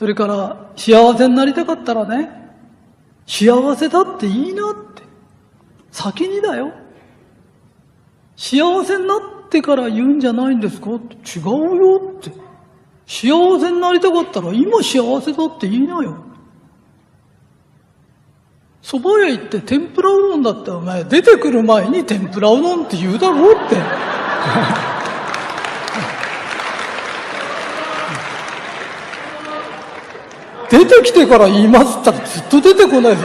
それから、幸せになりたかったらね、幸せだっていいなって。先にだよ。幸せになってから言うんじゃないんですかって違うよって。幸せになりたかったら今幸せだって言いなよ。蕎麦屋行って天ぷらうどんだってお前出てくる前に天ぷらうどんって言うだろうって。出てきてから言いますったらずっと出てこないぞ。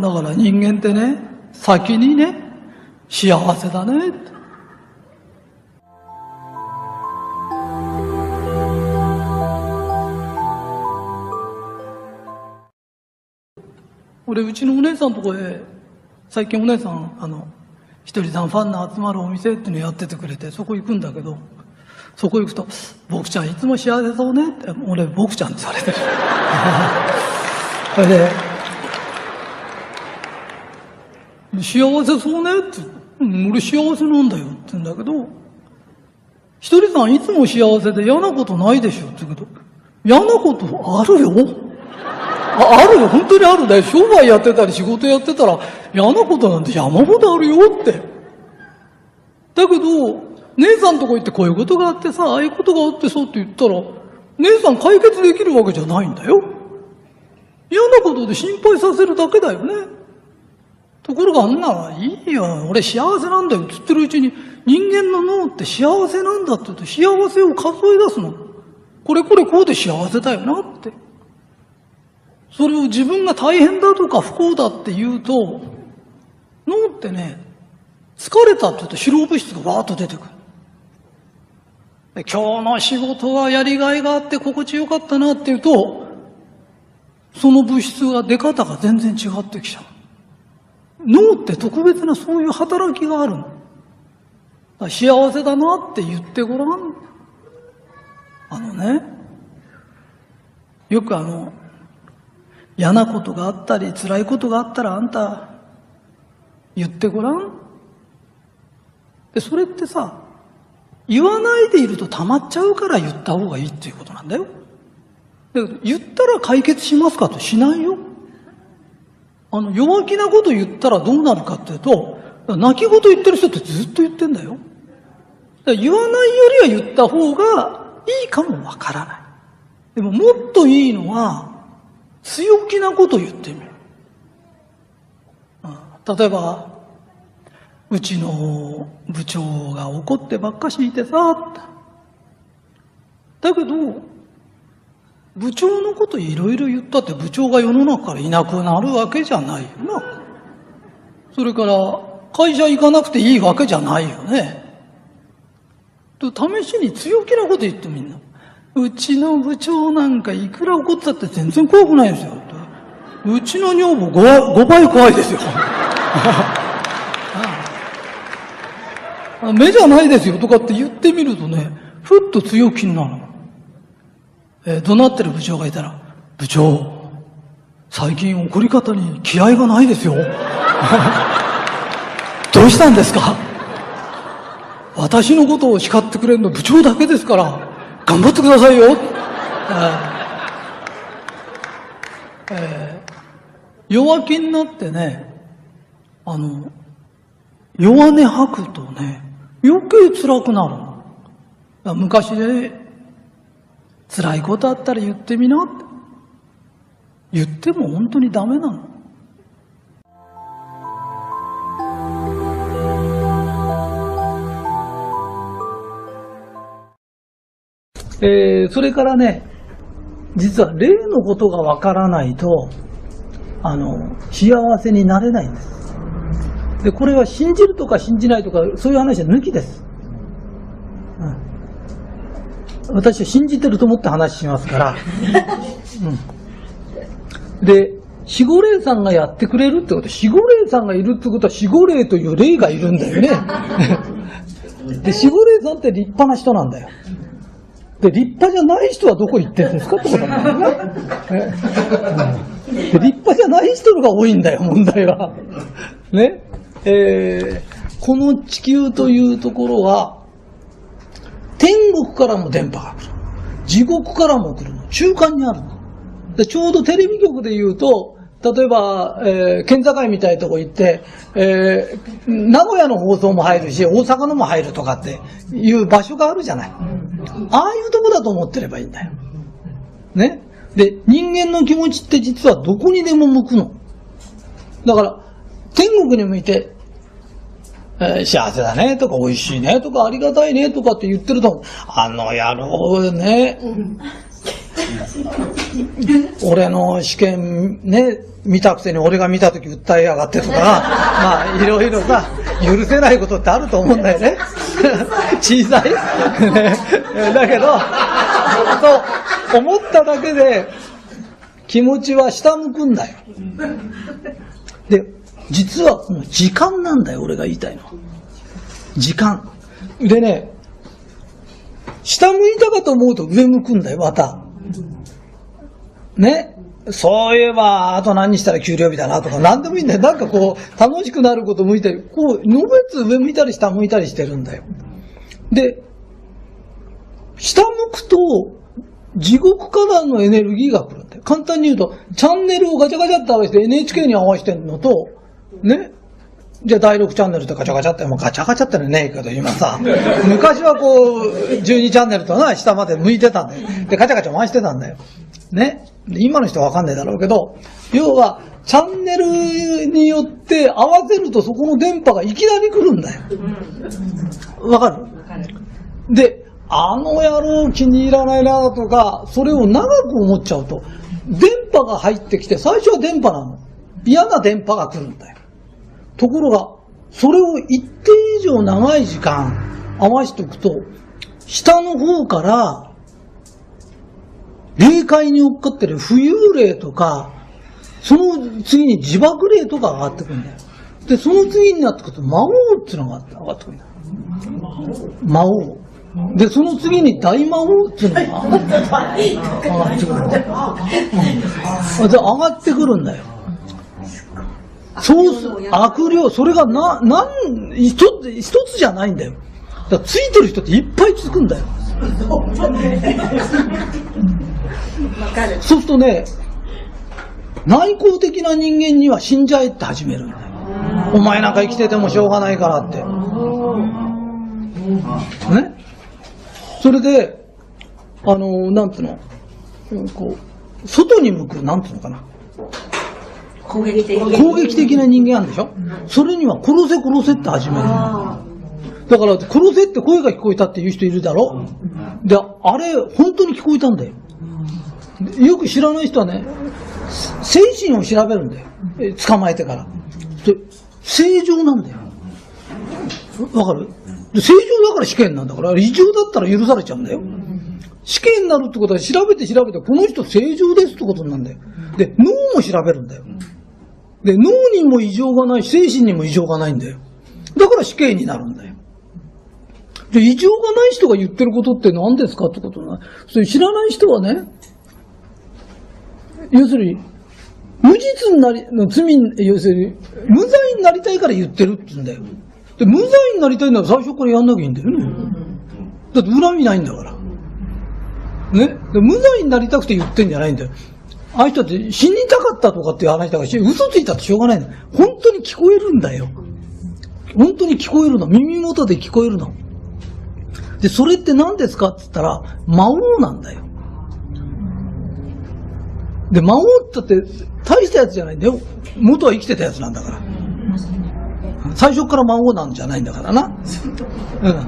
だから人間ってね、先にね、幸せだね。俺、うちのお姉さんとこへ、最近お姉さん、あの、ひとりさんファンの集まるお店っていうのやっててくれて、そこ行くんだけど、そこ行くと、僕ちゃんいつも幸せそうねって、俺、僕ちゃんって言われてる。それで、幸せそうねって、俺幸せなんだよって言うんだけど、ひとりさんいつも幸せで嫌なことないでしょって言うけど、嫌なことあるよああるよ、本当にあるね。商売やってたり仕事やってたら嫌なことなんて山ほどあるよって。だけど、姉さんとこ行ってこういうことがあってさ、ああいうことがあってそうって言ったら、姉さん解決できるわけじゃないんだよ。嫌なことで心配させるだけだよね。ところがあんなら、いいよ、俺幸せなんだよ。つってるうちに、人間の脳って幸せなんだって言うと、幸せを数え出すの。これこれこうで幸せだよなって。それを自分が大変だとか不幸だって言うと、脳ってね、疲れたって言うと疲労物質がわーっと出てくる。今日の仕事はやりがいがあって心地よかったなって言うと、その物質が出方が全然違ってきちゃう。脳って特別なそういう働きがあるの。幸せだなって言ってごらん。あのね、よくあの、嫌なことがあったり辛いことがあったらあんた言ってごらん。で、それってさ、言わないでいると溜まっちゃうから言った方がいいっていうことなんだよ。だけど言ったら解決しますかとしないよ。あの、弱気なこと言ったらどうなるかっていうと、泣き言言ってる人ってずっと言ってんだよ。だ言わないよりは言った方がいいかもわからない。でももっといいのは、強気なこと言ってみる。うん例えば、うちの部長が怒ってばっかしいてさ、だけど、部長のこといろいろ言ったって部長が世の中からいなくなるわけじゃないよな。それから、会社行かなくていいわけじゃないよね。と試しに強気なこと言ってみんな。うちの部長なんかいくら怒ったって全然怖くないですよ。うちの女房 5, 5倍怖いですよ。目じゃないですよとかって言ってみるとね、ふっと強気になるの。えー怒鳴ってる部長がいたら、部長、最近怒り方に気合がないですよ。どうしたんですか？私のことを叱ってくれるの部長だけですから、頑張ってくださいよ。えーえー弱気になってね、あの、弱音吐くとね、余計辛くなる。昔で、辛いことあったら言ってみなって。言っても本当にダメなの。えーそれからね、実は例のことがわからないと、あの、幸せになれないんです。で、これは信じるとか信じないとか、そういう話は抜きです。うん、私は信じてると思って話しますから。うん、で、守護霊さんがやってくれるってこと、守護霊さんがいるってことは守護霊という霊がいるんだよね。で、守護霊さんって立派な人なんだよ。で、立派じゃない人はどこ行ってるんですかってことなんだよね。え うんで立派じゃない人のが多いんだよ、問題は。ね。えーこの地球というところは、天国からも電波が来る。地獄からも来るの。中間にあるの。でちょうどテレビ局で言うと、例えば、えー、県境みたいなとこ行って、えー、名古屋の放送も入るし、大阪のも入るとかっていう場所があるじゃない。ああいうとこだと思ってればいいんだよ。ね。で、人間の気持ちって実はどこにでも向くの。だから、天国に向いて、えー、幸せだねとか、美味しいねとか、ありがたいねとかって言ってると、あの野郎ね、俺の試験ね、見たくせに俺が見た時訴えやがってとか、まあいろいろさ、許せないことってあると思うんだよね。小さい。だけど、そう思っただけで気持ちは下向くんだよ。で、実はこの時間なんだよ、俺が言いたいのは。時間。でね、下向いたかと思うと上向くんだよ、また。ね。そういえば、あと何したら給料日だなとか、何でもいいんだよ。なんかこう、楽しくなること向いたり、こう、のべつ上向いたり下向いたりしてるんだよ。で、下向くと、地獄からのエネルギーが来るんだよ。簡単に言うと、チャンネルをガチャガチャって合わせて NHK に合わせてるのと、ね、じゃあ第6チャンネルとガチャガチャって、もうガチャガチャってのねえけど、今さ、昔はこう、12チャンネルとな、下まで向いてたんだよ。で、ガチャガチャ回してたんだよ。ね。今の人はわかんないだろうけど、要は、チャンネルによって合わせるとそこの電波がいきなり来るんだよ。わかるで、あの野郎気に入らないなとか、それを長く思っちゃうと、電波が入ってきて、最初は電波なの。嫌な電波が来るんだよ。ところが、それを一定以上長い時間合わせておくと、下の方から、霊界に追っかってる浮遊霊とか、その次に自爆霊とか上がってくるんだよ。で、その次になってくると、魔王っていうのが上がってくるんだよ。魔王。で、その次に大魔王っていうのが上がってくるんだよ。で、上がってくるんだよ。そうす、悪霊、それがな、なん、一つ、一つじゃないんだよ。だついてる人っていっぱいつくんだよ。そうするとね、内向的な人間には死んじゃえって始めるんだよ。お前なんか生きててもしょうがないからって。ね？それで、あの、なんつうの、こう、外に向く、なんつうのかな。攻撃的攻撃的な人間あるでしょ、うん、それには殺せ殺せって始めるだから殺せって声が聞こえたっていう人いるだろ？で、あれ本当に聞こえたんだよ。よく知らない人はね、精神を調べるんだよ。捕まえてから。正常なんだよ。わかる？正常だから死刑なんだから、異常だったら許されちゃうんだよ。死刑になるってことは調べて調べて、この人正常ですってことなんだよ。で、脳も調べるんだよ。で、脳にも異常がないし、精神にも異常がないんだよ。だから死刑になるんだよ。で、異常がない人が言ってることって何ですかってことな。それ知らない人はね、要するに、無実になり、の罪、要するに、無罪になりたいから言ってるって言うんだよ。で、無罪になりたいなら最初からやんなきゃいいんだよね。だって恨みないんだから。ね。で無罪になりたくて言ってんじゃないんだよ。ああいう人って死にたかったとかっていう話だから、嘘ついたってしょうがないの。本当に聞こえるんだよ。本当に聞こえるの。耳元で聞こえるの。で、それって何ですかって言ったら、魔王なんだよ。で、魔王って大したやつじゃないんだよ。元は生きてたやつなんだから。最初から魔王なんじゃないんだからな。うん。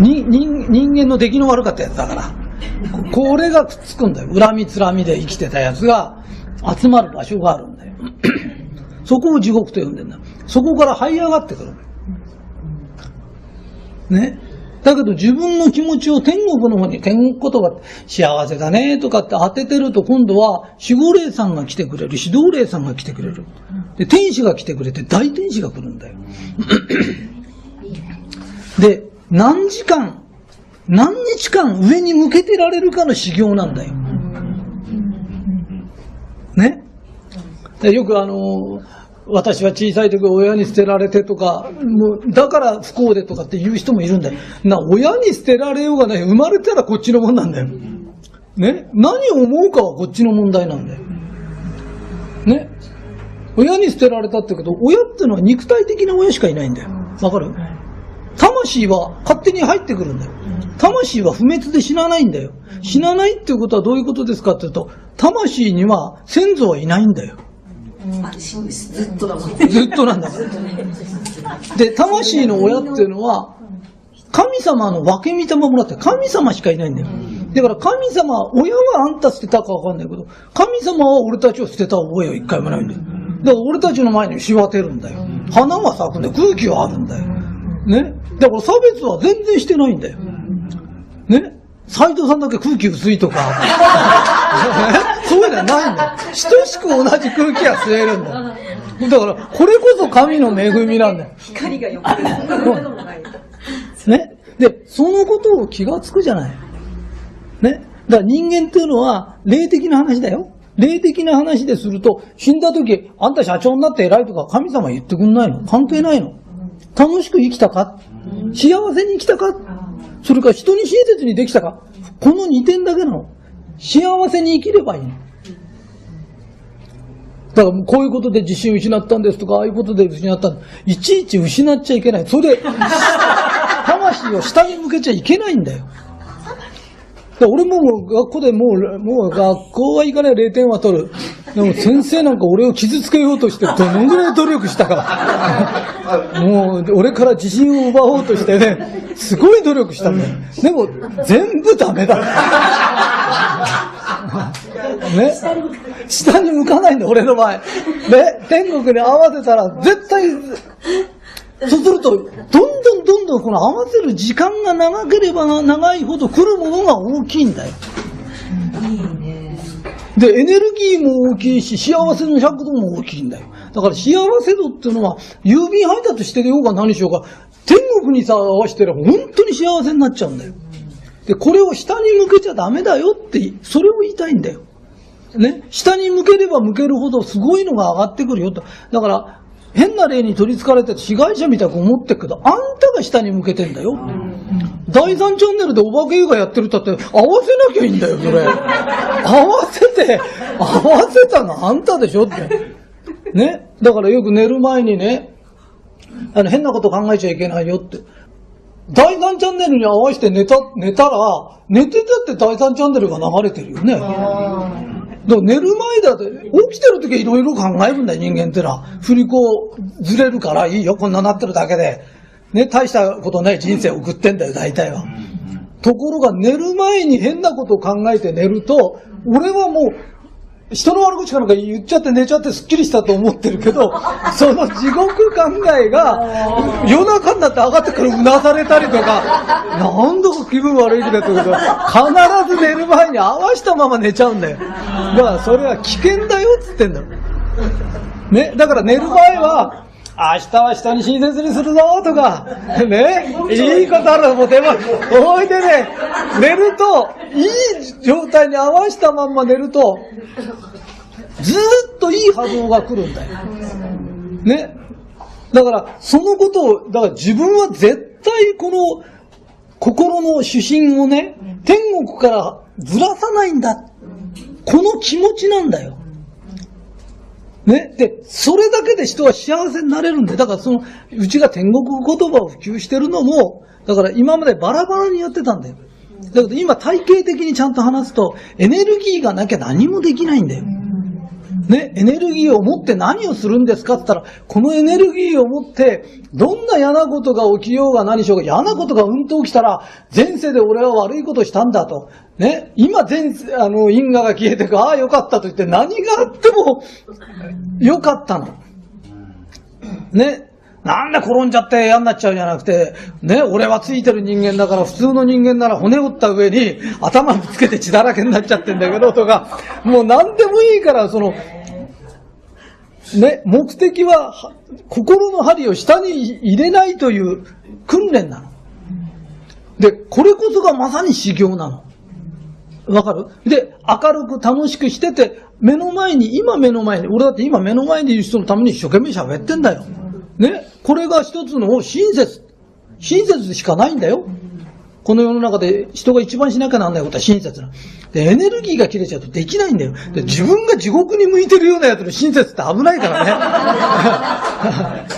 人間の出来の悪かったやつだから。これがくっつくんだよ。恨みつらみで生きてたやつが集まる場所があるんだよ。そこを地獄と呼んでんだ。そこから這い上がってくる。ね？だけど自分の気持ちを天国の方に、天国言葉幸せだねとかって当ててると今度は守護霊さんが来てくれる、指導霊さんが来てくれる。で、天使が来てくれて大天使が来るんだよ。で、何時間何日間上に向けてられるかの修行なんだよ。ね？よくあの、私は小さい時親に捨てられてとか、もう、だから不幸でとかって言う人もいるんだよ。な、親に捨てられようがない。生まれたらこっちのもんなんだよ。ね？何を思うかはこっちの問題なんだよ。ね？親に捨てられたってこと、親ってのは肉体的な親しかいないんだよ。わかる？魂は勝手に入ってくるんだよ。魂は不滅で死なないんだよ。死なないっていうことはどういうことですかっていうと、魂には先祖はいないんだよ。ずっとだもん。ずっとなんだから。で、魂の親っていうのは、神様の分け見たまもらって神様しかいないんだよ。だから神様、親はあんた捨てたかわかんないけど、神様は俺たちを捨てた覚えは一回もないんだよ。だから俺たちの前にしわてるんだよ。花は咲くんだよ。空気はあるんだよ。ね。だから差別は全然してないんだよ。ね。斎藤さんだけ空気薄いとか、そういうのはないんだよ。等しく同じ空気は吸えるんだよ。だから、これこそ神の恵みなんだよ。光がよくない。ね？で、そのことを気がつくじゃない。ね？だから人間っていうのは、霊的な話だよ。霊的な話ですると、死んだ時、あんた社長になって偉いとか神様言ってくんないの関係ないの楽しく生きたか？幸せに生きたか？それから人に親切にできたか？この2点だけなの。幸せに生きればいいの。だからこういうことで自信失ったんですとか、ああいうことで失ったんいちいち失っちゃいけない。それで、魂を下に向けちゃいけないんだよ。だ俺も学校でもう、もう学校は行かない0点は取る。でも先生なんか俺を傷つけようとしてどのぐらい努力したか。もう俺から自信を奪おうとしてね、すごい努力したんだよ。でも全部ダメだ。ね？下に向かないんだ、俺の場合。ね？天国に合わせたら絶対、そうすると、どんどんどんどんこの合わせる時間が長ければ長いほど来るものが大きいんだよ。で、エネルギーも大きいし、幸せの尺度も大きいんだよ。だから幸せ度っていうのは、郵便配達してようが何しようか、天国にさ、合わせてれば本当に幸せになっちゃうんだよ。で、これを下に向けちゃダメだよって、それを言いたいんだよ。ね。下に向ければ向けるほどすごいのが上がってくるよと。だから、変な例に取り憑かれて被害者みたく思ってるけど、あんたが下に向けてんだよ。第3チャンネルでお化け映画やってるったって、合わせなきゃいいんだよ、それ。合わせて、合わせたのあんたでしょって。ね？だからよく寝る前にね、あの、変なこと考えちゃいけないよって。第3チャンネルに合わせて寝た、寝たら、寝てたって第3チャンネルが流れてるよね。だ寝る前だって、起きてる時はいろいろ考えるんだよ、人間ってのは。振り子ずれるからいいよ、こんななってるだけで。ね、大したことない人生を送ってんだよ、大体は。ところが寝る前に変なことを考えて寝ると、俺はもう、人の悪口かなんか言っちゃって寝ちゃってすっきりしたと思ってるけど、その地獄考えが夜中になって上がってからうなされたりとか、なんだか気分悪い日だとか、必ず寝る前に合わしたまま寝ちゃうんだよ。だからそれは危険だよっつってんだよ。ね、だから寝る場合は、明日は下に親切にするぞとか、ね、いいことあるらもう手間、おいでね、寝ると、いい状態に合わせたまんま寝ると、ずーっといい波動が来るんだよ。ね？だから、そのことを、だから自分は絶対この心の主心をね、天国からずらさないんだ。この気持ちなんだよ。ね。で、それだけで人は幸せになれるんで、だからその、うちが天国言葉を普及してるのも、だから今までバラバラにやってたんだよ。だけど今体系的にちゃんと話すと、エネルギーがなきゃ何もできないんだよ。ね、エネルギーを持って何をするんですかって言ったら、このエネルギーを持って、どんな嫌なことが起きようが何しようが、嫌なことがうんと起きたら、前世で俺は悪いことしたんだと。ね、今前世、あの、因果が消えてく、ああ、よかったと言って、何があっても、よかったの。ね、なんで転んじゃって嫌になっちゃうんじゃなくて、ね、俺はついてる人間だから、普通の人間なら骨折った上に頭ぶつけて血だらけになっちゃってんだけど、とか、もう何でもいいから、その、ね、目的は、は心の針を下に入れないという訓練なの。で、これこそがまさに修行なの。わかる？で、明るく楽しくしてて、目の前に、今目の前に、俺だって今目の前にいる人のために一生懸命喋ってんだよ。ねこれが一つの親切。親切しかないんだよ。この世の中で人が一番しなきゃなんないことは親切な。で、エネルギーが切れちゃうとできないんだよ。で、自分が地獄に向いてるようなやつの親切って危ないからね。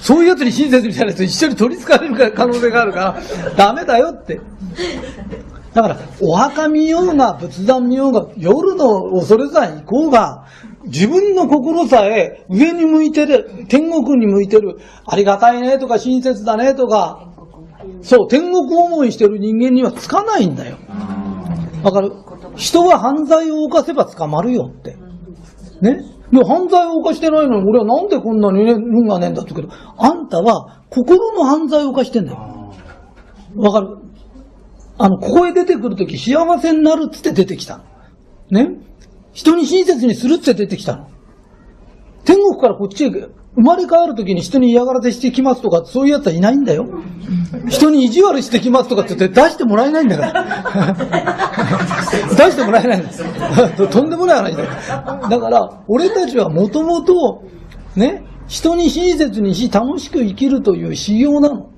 そういうやつに親切みたいなやつ一緒に取り憑かれる可能性があるから、ダメだよって。だから、お墓見ようが、仏壇見ようが、夜の恐れ山行こうが、自分の心さえ上に向いてる、天国に向いてる、ありがたいねとか親切だねとか、そう、天国思いしてる人間にはつかないんだよ。わかる？人は犯罪を犯せば捕まるよって。ね？で、犯罪を犯してないのに、俺はなんでこんなにね、運がねえんだって言うけど、あんたは心の犯罪を犯してんだよ。わかる？あの、ここへ出てくるとき幸せになるっつって出てきた。ね？人に親切にするって出てきたの。天国からこっちへ生まれ変わるときに人に嫌がらせしてきますとか、そういうやつはいないんだよ。人に意地悪してきますとかって言って出してもらえないんだから。出してもらえないんだ とんでもない話だ。だから、俺たちはもともと、ね、人に親切にし楽しく生きるという修行なの。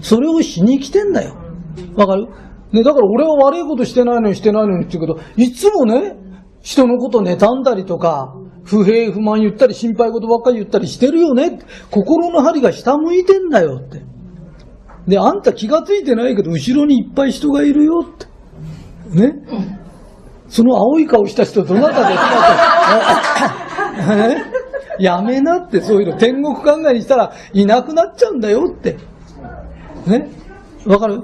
それをしに来てんだよ。わかる？ね、だから俺は悪いことしてないのにしてないのにって言うけど、いつもね、人のこと妬んだりとか、不平不満言ったり心配事ばっかり言ったりしてるよね。心の針が下向いてんだよって。で、あんた気がついてないけど、後ろにいっぱい人がいるよって。ね。その青い顔した人どなたですかと。ねやめなって、そういうの。天国考えにしたらいなくなっちゃうんだよって。ね？わかる？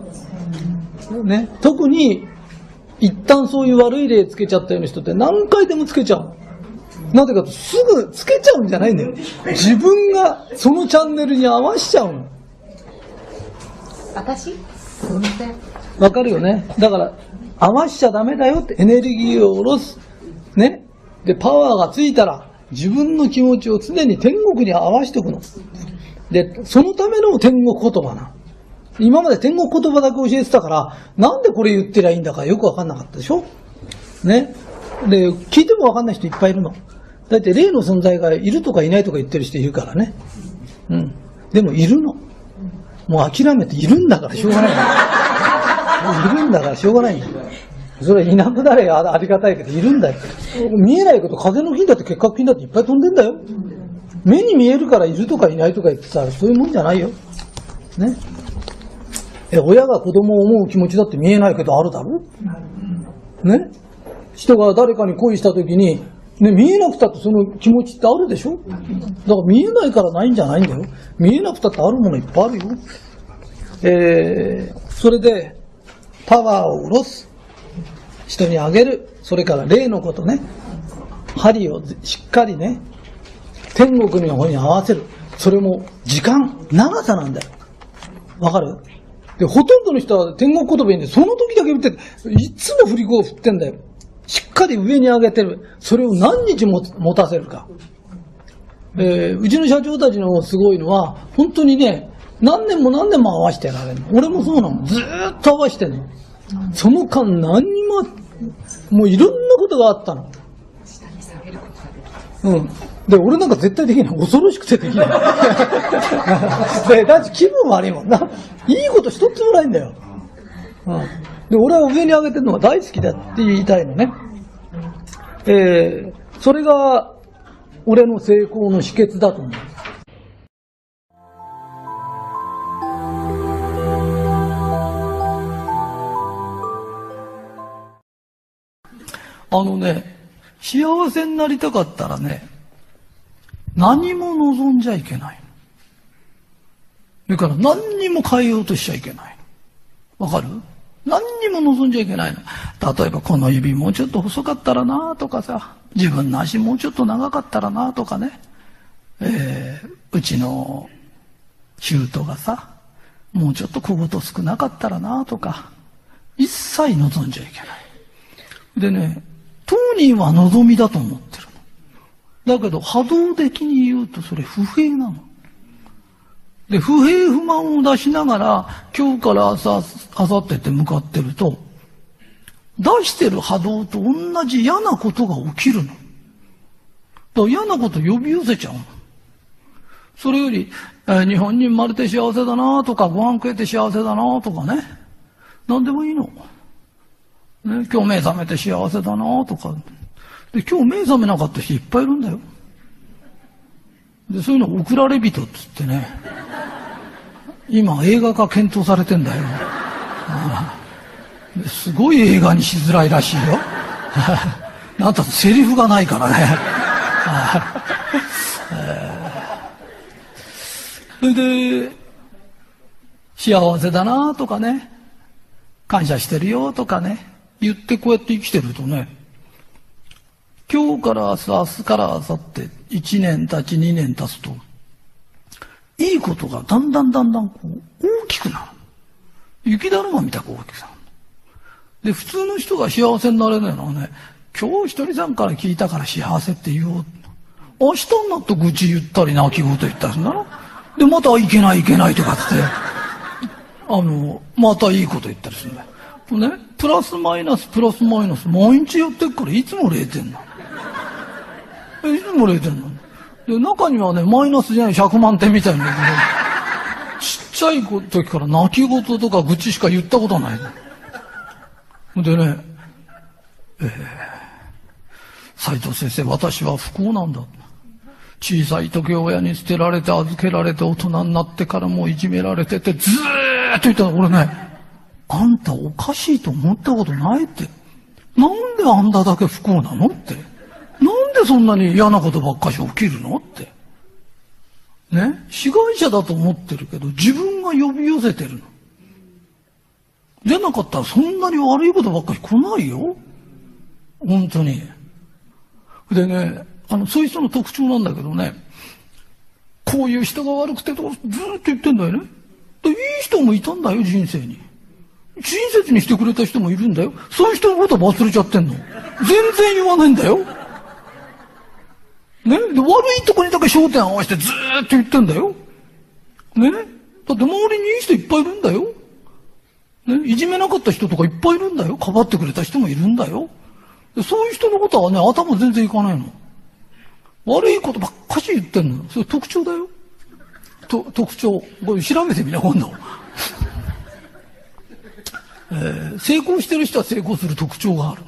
ね？特に、一旦そういう悪い例つけちゃったような人って何回でもつけちゃう。なぜかと、すぐつけちゃうんじゃないんだよ。自分がそのチャンネルに合わしちゃうの。私？わかるよね。だから、合わしちゃダメだよって、エネルギーを下ろす。ね。で、パワーがついたら、自分の気持ちを常に天国に合わしておくの。で、そのための天国言葉な。今まで天国言葉だけ教えてたから、なんでこれ言ってりゃいいんだかよくわかんなかったでしょ？ね？で、聞いてもわかんない人いっぱいいるの。だって霊の存在がいるとかいないとか言ってる人いるからね。うん。でもいるの。もう諦めているんだからしょうがない。いるんだからしょうがないんだよ。それいなくなればありがたいけど、いるんだよ。見えないけど、風の菌だって結核菌だっていっぱい飛んでんだよ。目に見えるからいるとかいないとか言ってたら、そういうもんじゃないよ。ね？え、親が子供を思う気持ちだって見えないけどあるだろ？ね？人が誰かに恋した時に、ね、見えなくたってその気持ちってあるでしょ？だから見えないからないんじゃないんだよ。見えなくたってあるものいっぱいあるよ。えー、それで、パワーを下ろす。人にあげる。それから例のことね。針をしっかりね、天国の方に合わせる。それも時間、長さなんだよ。わかる？で、ほとんどの人は天国言葉言うんで、その時だけ言って、いつも振り子を振ってんだよ。しっかり上に上げてる。それを何日も持たせるか。えーうちの社長たちのすごいのは、本当にね、何年も何年も合わせてられるの。俺もそうなの。ずーっと合わせてんの。その間何にも、もういろんなことがあったの。うん。で、俺なんか絶対できない。恐ろしくてできない。で、だって気分悪いもんな。いいこと一つもないんだよ。うん。で、俺は上に上げてるのが大好きだって言いたいのね。えー、それが、俺の成功の秘訣だと思う。あのね、幸せになりたかったらね、何も望んじゃいけない。それから何にも変えようとしちゃいけない。わかる？何にも望んじゃいけないの。例えばこの指もうちょっと細かったらなとかさ、自分の足もうちょっと長かったらなとかね、えー、うちの舅がさ、もうちょっと小言少なかったらなとか、一切望んじゃいけない。でね、当人は望みだと思ってるの。だけど波動的に言うとそれ不平なの。で、不平不満を出しながら、今日から朝、明後日って向かってると、出してる波動と同じ嫌なことが起きるの。だから嫌なこと呼び寄せちゃうの。それより、えー日本に生まれて幸せだなとか、ご飯食えて幸せだなとかね。何でもいいの。今日目覚めて幸せだなとか。で、今日目覚めなかった人いっぱいいるんだよ。で、そういうの送られ人っつってね。今映画化検討されてんだよ。すごい映画にしづらいらしいよ。なんとセリフがないからね。それで、幸せだなとかね、感謝してるよとかね、言ってこうやって生きてるとね、今日から明日、明日から明後日、1年経ち2年経つと、いいことがだんだんだんだんこう大きくなる。雪だるまみたく大きくなる。で、普通の人が幸せになれないのはね、今日一人さんから聞いたから幸せって言おう。明日になって愚痴言ったり泣き言言ったりするんだろで、またいけないいけないとかって、あの、またいいこと言ったりするんだよ。ね、プラスマイナスプラスマイナス毎日やってっからいつも0点なの。いつも0点なの。で、中にはね、マイナスじゃない100万点みたいなのがねちっちゃい時から泣き言とか愚痴しか言ったことない。でね、えー、斉藤先生、私は不幸なんだ。小さい時親に捨てられて預けられて大人になってからもういじめられててずーっと言ったら俺ね、あんたおかしいと思ったことないって。なんであんただけ不幸なのって。なんでそんなに嫌なことばっかし起きるのって。ね？被害者だと思ってるけど自分が呼び寄せてるの。じゃなかったらそんなに悪いことばっかり来ないよ。本当に。でね、あの、そういう人の特徴なんだけどね、こういう人が悪くてとずーっと言ってんだよね。でいい人もいたんだよ、人生に。親切にしてくれた人もいるんだよ。そういう人のこと忘れちゃってんの。全然言わないんだよ。ね、悪いとこにだけ焦点合わせてずーっと言ってんだよ。ね？だって周りにいい人いっぱいいるんだよ。ね？いじめなかった人とかいっぱいいるんだよ。かばってくれた人もいるんだよ。でそういう人のことはね、頭全然いかないの。悪いことばっかし言ってんの。それ特徴だよ。と特徴。これ調べてみな、今度。えー成功してる人は成功する特徴がある。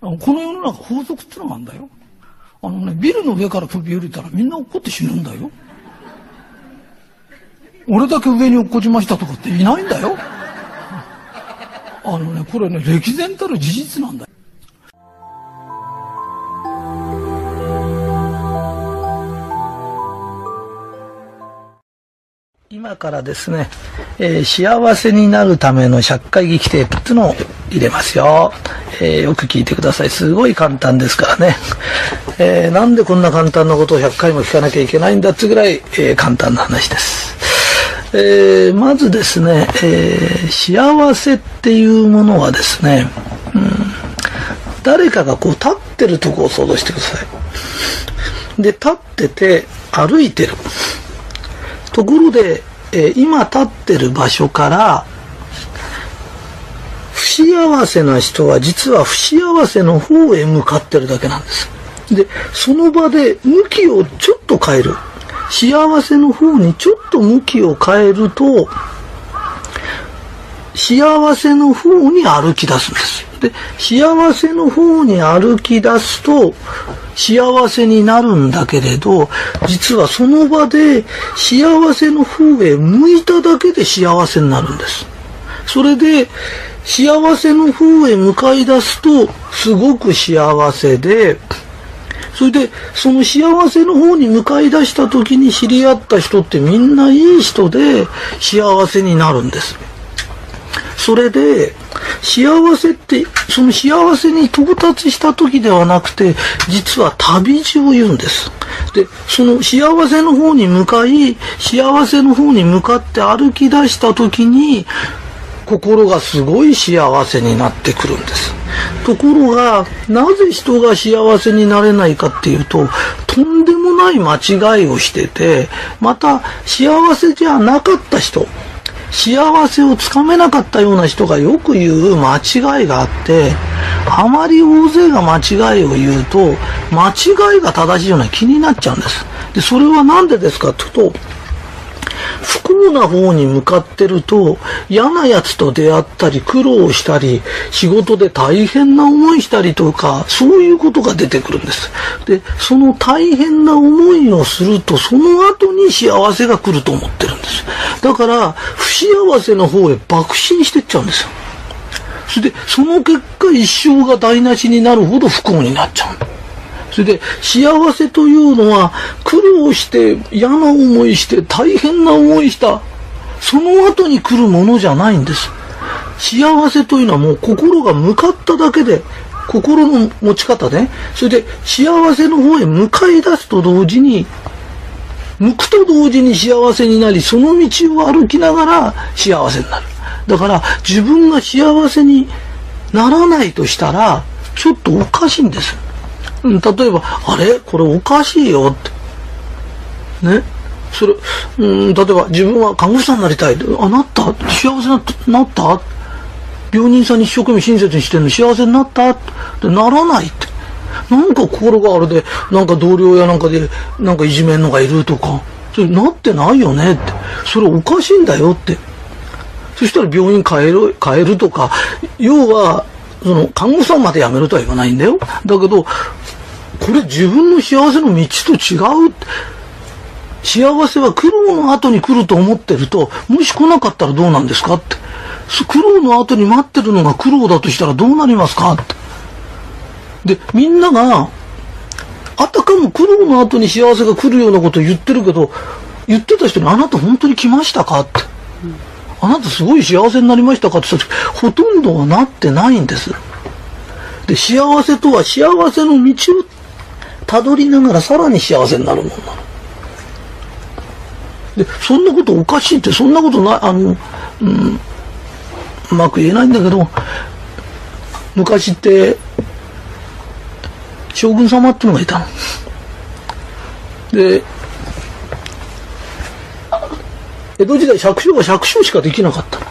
あのこの世の中法則ってのがあるんだよ。あのね、ビルの上から飛び降りたらみんな落っこって死ぬんだよ。俺だけ上に落っこちましたとかっていないんだよ。あのね、これね、歴然たる事実なんだよ。今からですね、えー幸せになるための100回劇テープっていうのを入れますよ。えーよく聞いてください。すごい簡単ですからね。えーなんでこんな簡単なことを100回も聞かなきゃいけないんだってぐらい、え簡単な話です。えまずですね、えー幸せっていうものはですね、うん誰かがこう立ってるとこを想像してください。で、立ってて歩いてる。ところで、え今立ってる場所から、不幸せな人は実は不幸せの方へ向かってるだけなんです。で、その場で向きをちょっと変える。幸せの方にちょっと向きを変えると、幸せの方に歩き出すんです。で、幸せの方に歩き出すと、幸せになるんだけれど、実はその場で幸せの方へ向いただけで幸せになるんです。それで、幸せの方へ向かい出すと、すごく幸せで、それで、その幸せの方に向かい出した時に知り合った人ってみんないい人で幸せになるんです。それで、幸せって、その幸せに到達した時ではなくて、実は旅路を言うんです。で、その幸せの方に向かい、幸せの方に向かって歩き出した時に、心がすごい幸せになってくるんです。ところが、なぜ人が幸せになれないかっていうと、とんでもない間違いをしてて、また幸せじゃなかった人、幸せをつかめなかったような人がよく言う間違いがあって、あまり大勢が間違いを言うと、間違いが正しいような気になっちゃうんです。で、それは何でですかというと、不幸な方に向かってると嫌な奴と出会ったり苦労したり仕事で大変な思いしたりとかそういうことが出てくるんです。で、その大変な思いをするとその後に幸せが来ると思ってるんです。だから不幸せの方へ爆心してっちゃうんですよ。それでその結果一生が台無しになるほど不幸になっちゃう。それで幸せというのは苦労して嫌な思いして大変な思いした。その後に来るものじゃないんです。幸せというのはもう心が向かっただけで心の持ち方ね。それで幸せの方へ向かい出すと同時に向くと同時に幸せになりその道を歩きながら幸せになる。だから自分が幸せにならないとしたらちょっとおかしいんです、例えば、あれ？これおかしいよって。ね？それ、うん、例えば自分は看護師さんになりたい。あ、なった？幸せななった？病人さんに一生懸命親切にしてるの？幸せになった？ってならないって。なんか心があれで、なんか同僚やなんかで、なんかいじめんのがいるとか、それなってないよねって。それおかしいんだよって。そしたら病院変える、変えるとか、要は、その、看護師さんまで辞めるとは言わないんだよ。だけど、これ自分の幸せの道と違う？幸せは苦労の後に来ると思ってると、もし来なかったらどうなんですかって。苦労の後に待ってるのが苦労だとしたらどうなりますかって。で、みんなが、あたかも苦労の後に幸せが来るようなことを言ってるけど、言ってた人にあなた本当に来ましたかって。あなたすごい幸せになりましたかって言った時、ほとんどはなってないんです。で、幸せとは幸せの道をたどりながらさらに幸せになるもんなの。で、そんなことおかしいって、そんなことない、あの、うん、うまく言えないんだけど、昔って、将軍様ってのがいたの。で、江戸時代百姓が百姓しかできなかったの。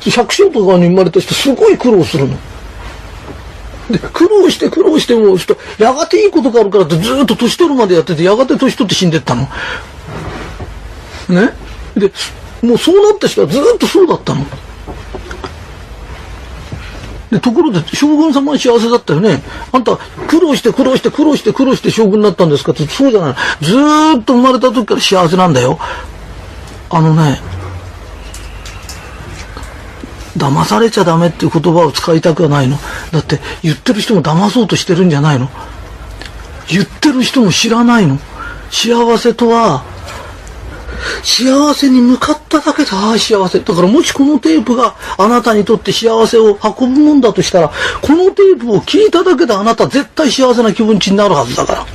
百姓とかに生まれた人すごい苦労するの。で、苦労して苦労しても、やがていいことがあるからってずっと年取るまでやってて、やがて年取って死んでったの。ね？で、もうそうなった人はずっとそうだったの。で、ところで、将軍様は幸せだったよね。あんた、苦労して苦労して苦労して苦労して将軍になったんですかって、そうじゃない。ずっと生まれた時から幸せなんだよ。あのね、騙されちゃダメっていう言葉を使いたくはないの。だって言ってる人も騙そうとしてるんじゃないの。言ってる人も知らないの。幸せとは、幸せに向かっただけで、ああ、幸せ。だからもしこのテープがあなたにとって幸せを運ぶもんだとしたら、このテープを聞いただけであなた絶対幸せな気持ちになるはずだから。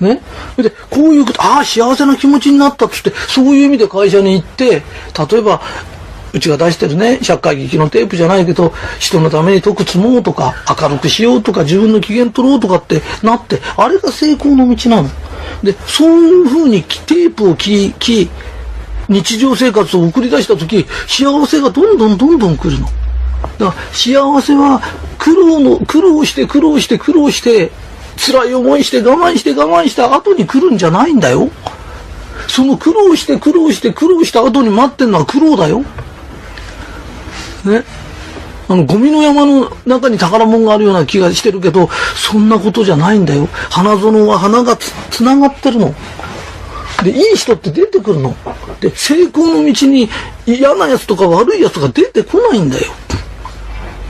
ね？で、こういうこと、ああ、幸せな気持ちになったっつって、そういう意味で会社に行って、例えば、うちが出してるね、社会劇のテープじゃないけど、人のために徳積もうとか、明るくしようとか、自分の機嫌取ろうとかってなって、あれが成功の道なの。で、そういうふうにテープを聞き、日常生活を送り出したとき、幸せがどんどんどんどん来るの。だから幸せは苦労の、苦労して苦労して苦労して、辛い思いして我慢して我慢した後に来るんじゃないんだよ。その苦労して苦労して苦労した後に待ってるのは苦労だよ。ね。あの、ゴミの山の中に宝物があるような気がしてるけど、そんなことじゃないんだよ。花園は花がつ、つながってるの。で、いい人って出てくるの。で、成功の道に嫌な奴とか悪い奴が出てこないんだよ。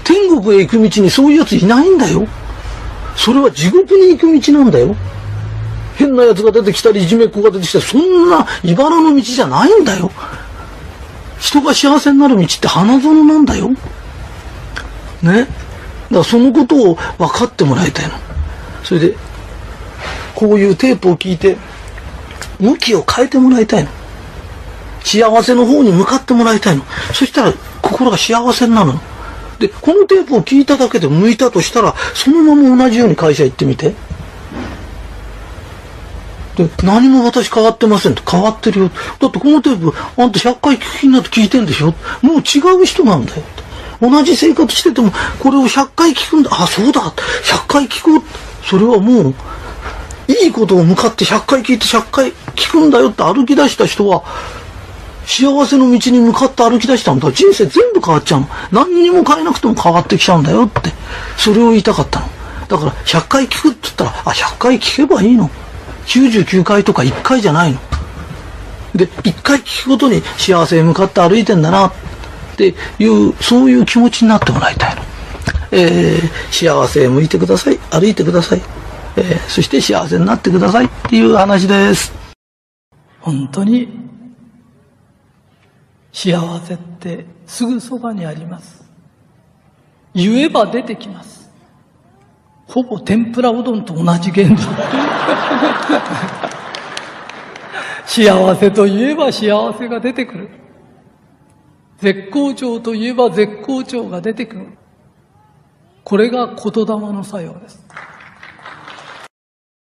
天国へ行く道にそういう奴いないんだよ。それは地獄に行く道なんだよ。変な奴が出てきたり、いじめっ子が出てきたり、そんな茨の道じゃないんだよ。人が幸せになる道って花園なんだよ。ね？だからそのことを分かってもらいたいの。それで、こういうテープを聞いて、向きを変えてもらいたいの。幸せの方に向かってもらいたいの。そしたら心が幸せになるの。で、このテープを聞いただけで向いたとしたら、そのまま同じように会社行ってみて。で、何も私変わってませんと。変わってるよ。だってこのテープ、あんた100回聞きになって聞いてんでしょ？もう違う人なんだよ。同じ生活してても、これを100回聞くんだ。あ、そうだ。100回聞こう。それはもう、いいことを向かって100回聞いて100回聞くんだよって歩き出した人は、幸せの道に向かって歩き出したんだ。人生全部変わっちゃうの。何にも変えなくても変わってきちゃうんだよって。それを言いたかったの。だから、100回聞くって言ったら、あ、100回聞けばいいの。99回とか1回じゃないの。で、1回聞くことに幸せへ向かって歩いてんだなっていう、そういう気持ちになってもらいたいの。えー、幸せへ向いてください。歩いてください。えー、そして幸せになってくださいっていう話です。本当に幸せってすぐそばにあります。言えば出てきます。ほぼ天ぷらうどんと同じ原理。幸せといえば幸せが出てくる。絶好調といえば絶好調が出てくる。これが言霊の作用です。